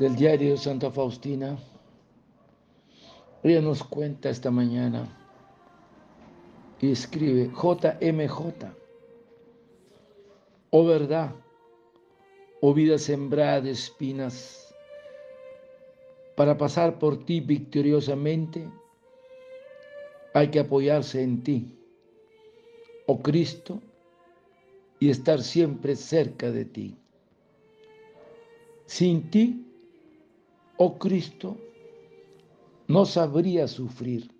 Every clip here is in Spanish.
del diario Santa Faustina. Ella nos cuenta esta mañana y escribe JMJ. Oh verdad, oh vida sembrada de espinas, para pasar por ti victoriosamente hay que apoyarse en ti, oh Cristo, y estar siempre cerca de ti. Sin ti, oh Cristo, no sabría sufrir.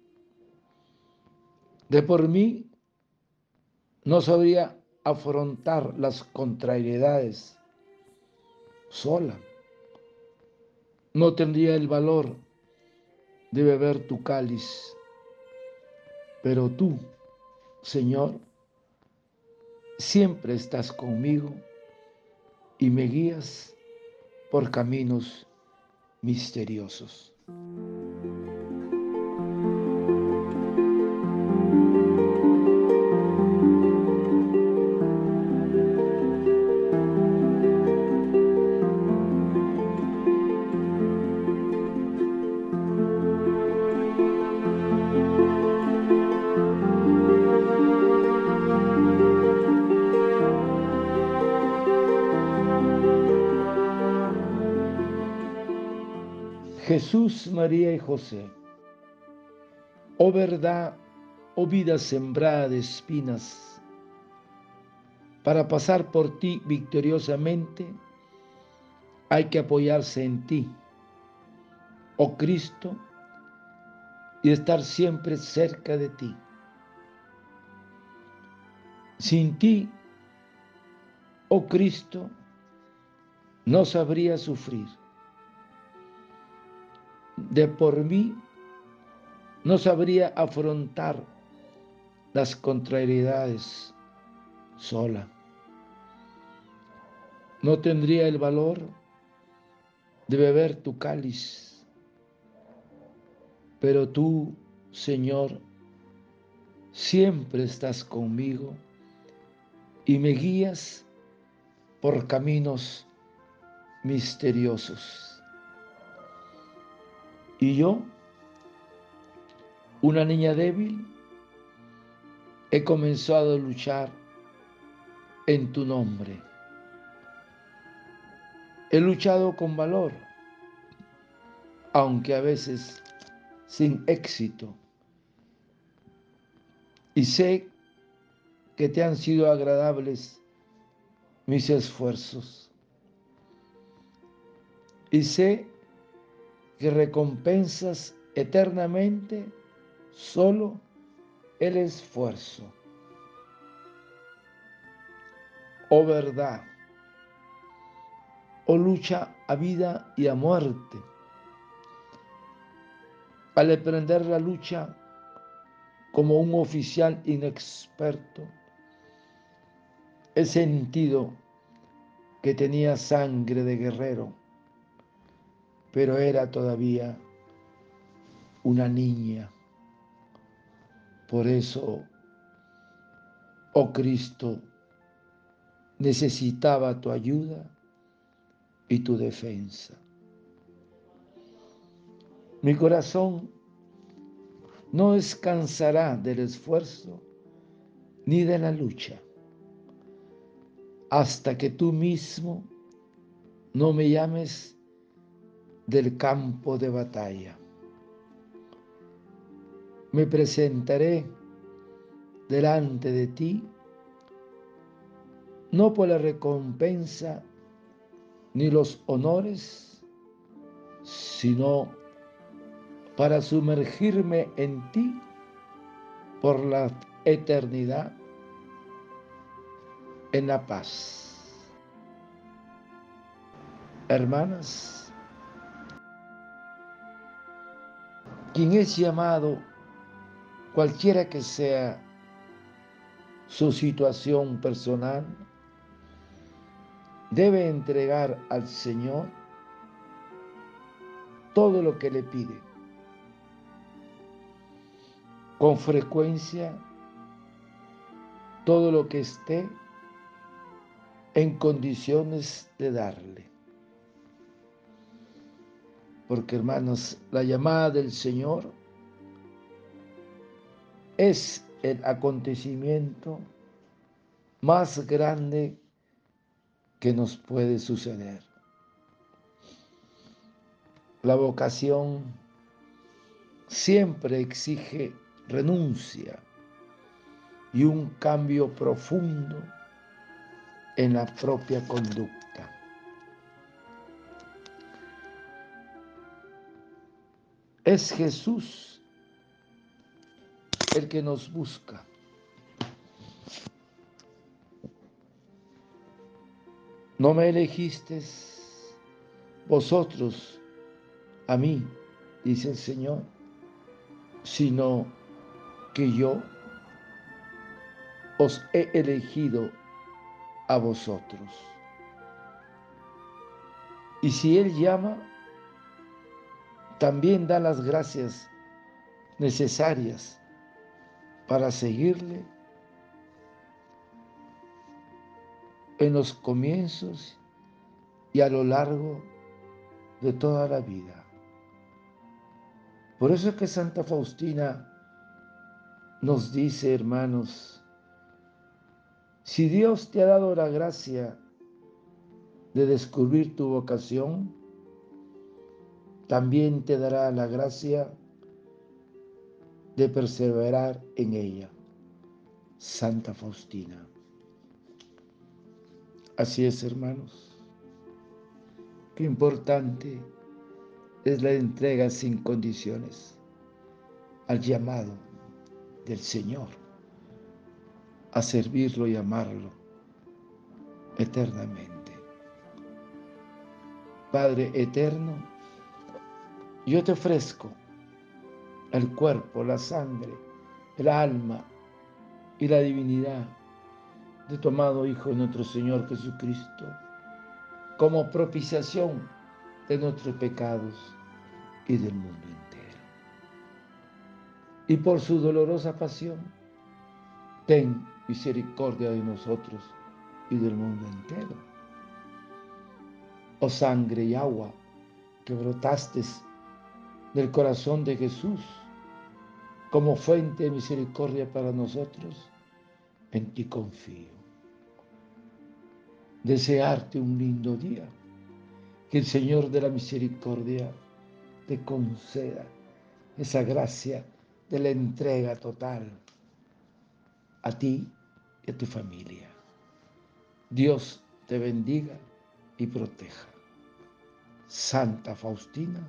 De por mí, no sabría afrontar las contrariedades sola. No tendría el valor de beber tu cáliz. Pero tú, Señor, siempre estás conmigo y me guías por caminos misteriosos. Jesús, María y José, oh verdad, oh vida sembrada de espinas, para pasar por ti victoriosamente hay que apoyarse en ti, oh Cristo, y estar siempre cerca de ti. Sin ti, oh Cristo, no sabría sufrir de por mí, no sabría afrontar las contrariedades sola. No tendría el valor de beber tu cáliz, pero tú, Señor, siempre estás conmigo y me guías por caminos misteriosos. Y yo, una niña débil, he comenzado a luchar en tu nombre. He luchado con valor, aunque a veces sin éxito. Y sé que te han sido agradables mis esfuerzos. Y sé que recompensas eternamente solo el esfuerzo. Oh verdad, oh lucha a vida y a muerte. Al emprender la lucha como un oficial inexperto, he sentido que tenía sangre de guerrero pero era todavía una niña. Por eso, oh Cristo, necesitaba tu ayuda y tu defensa. Mi corazón no descansará del esfuerzo ni de la lucha hasta que tú mismo no me llames del campo de batalla. Me presentaré delante de ti, no por la recompensa ni los honores, sino para sumergirme en ti por la eternidad en la paz. Hermanas, quien es llamado, cualquiera que sea su situación personal, debe entregar al Señor todo lo que le pide. Con frecuencia, todo lo que esté en condiciones de darle. Porque hermanos, la llamada del Señor es el acontecimiento más grande que nos puede suceder. La vocación siempre exige renuncia y un cambio profundo en la propia conducta. Es Jesús el que nos busca. No me elegisteis vosotros a mí, dice el Señor, sino que yo os he elegido a vosotros. Y si Él llama, también da las gracias necesarias para seguirle en los comienzos y a lo largo de toda la vida. Por eso es que Santa Faustina nos dice, hermanos, si Dios te ha dado la gracia de descubrir tu vocación, también te dará la gracia de perseverar en ella. Santa Faustina. Así es, hermanos. Qué importante es la entrega sin condiciones al llamado del Señor a servirlo y amarlo eternamente. Padre eterno, yo te ofrezco el cuerpo, la sangre, el alma y la divinidad de tu amado Hijo nuestro Señor Jesucristo como propiciación de nuestros pecados y del mundo entero. Y por su dolorosa pasión, ten misericordia de nosotros y del mundo entero. Oh sangre y agua que brotaste del corazón de Jesús como fuente de misericordia para nosotros, en ti confío. Desearte un lindo día, que el Señor de la misericordia te conceda esa gracia de la entrega total a ti y a tu familia. Dios te bendiga y proteja. Santa Faustina,